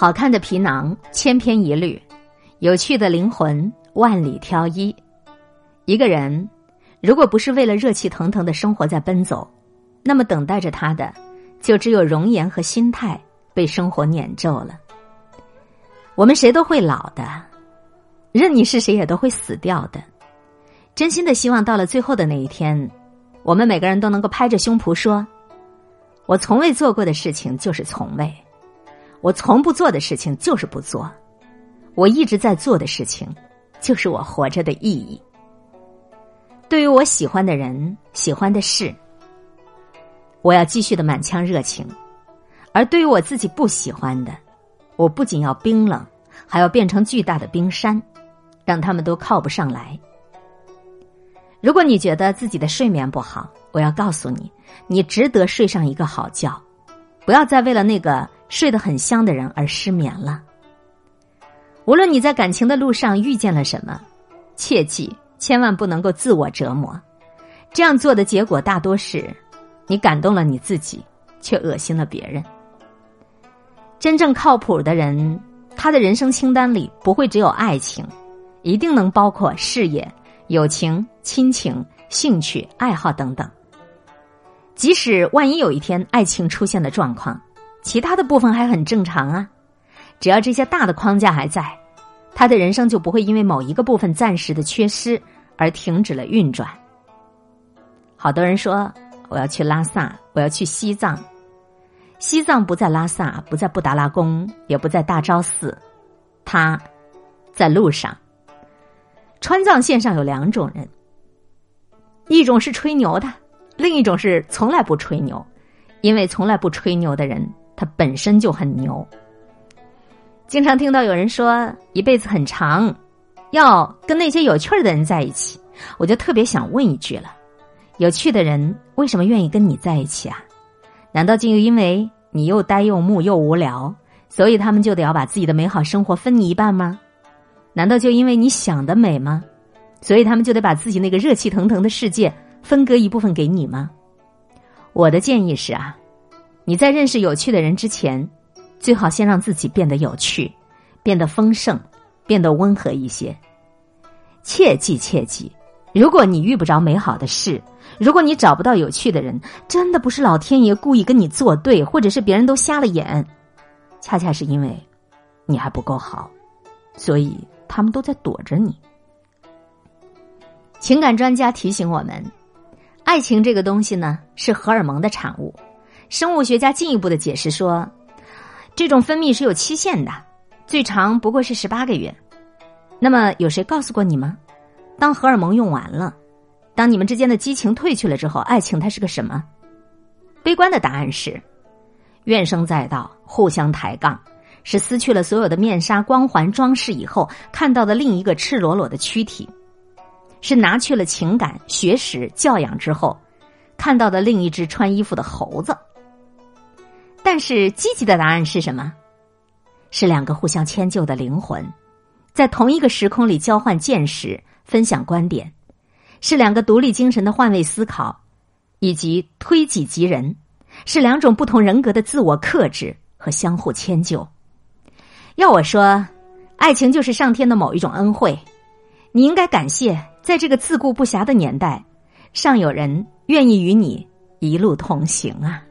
好看的皮囊千篇一律，有趣的灵魂万里挑一。一个人如果不是为了热气腾腾的生活在奔走，那么等待着他的就只有容颜和心态被生活碾皱了。我们谁都会老的，任你是谁也都会死掉的。真心的希望到了最后的那一天，我们每个人都能够拍着胸脯说：“我从未做过的事情就是从未。”我从不做的事情就是不做，我一直在做的事情，就是我活着的意义。对于我喜欢的人、喜欢的事，我要继续的满腔热情；而对于我自己不喜欢的，我不仅要冰冷，还要变成巨大的冰山，让他们都靠不上来。如果你觉得自己的睡眠不好，我要告诉你，你值得睡上一个好觉，不要再为了那个。睡得很香的人而失眠了。无论你在感情的路上遇见了什么，切记千万不能够自我折磨。这样做的结果大多是，你感动了你自己，却恶心了别人。真正靠谱的人，他的人生清单里不会只有爱情，一定能包括事业、友情、亲情、兴趣、爱好等等。即使万一有一天爱情出现了状况。其他的部分还很正常啊，只要这些大的框架还在，他的人生就不会因为某一个部分暂时的缺失而停止了运转。好多人说我要去拉萨，我要去西藏，西藏不在拉萨，不在布达拉宫，也不在大昭寺，他在路上。川藏线上有两种人，一种是吹牛的，另一种是从来不吹牛，因为从来不吹牛的人。他本身就很牛。经常听到有人说一辈子很长，要跟那些有趣的人在一起，我就特别想问一句了：有趣的人为什么愿意跟你在一起啊？难道就因为你又呆又木又无聊，所以他们就得要把自己的美好生活分你一半吗？难道就因为你想的美吗？所以他们就得把自己那个热气腾腾的世界分割一部分给你吗？我的建议是啊。你在认识有趣的人之前，最好先让自己变得有趣，变得丰盛，变得温和一些。切记切记，如果你遇不着美好的事，如果你找不到有趣的人，真的不是老天爷故意跟你作对，或者是别人都瞎了眼，恰恰是因为你还不够好，所以他们都在躲着你。情感专家提醒我们，爱情这个东西呢，是荷尔蒙的产物。生物学家进一步的解释说，这种分泌是有期限的，最长不过是十八个月。那么，有谁告诉过你吗？当荷尔蒙用完了，当你们之间的激情褪去了之后，爱情它是个什么？悲观的答案是：怨声载道，互相抬杠，是撕去了所有的面纱、光环、装饰以后看到的另一个赤裸裸的躯体，是拿去了情感、学识、教养之后看到的另一只穿衣服的猴子。但是积极的答案是什么？是两个互相迁就的灵魂，在同一个时空里交换见识、分享观点，是两个独立精神的换位思考，以及推己及人，是两种不同人格的自我克制和相互迁就。要我说，爱情就是上天的某一种恩惠，你应该感谢，在这个自顾不暇的年代，尚有人愿意与你一路同行啊。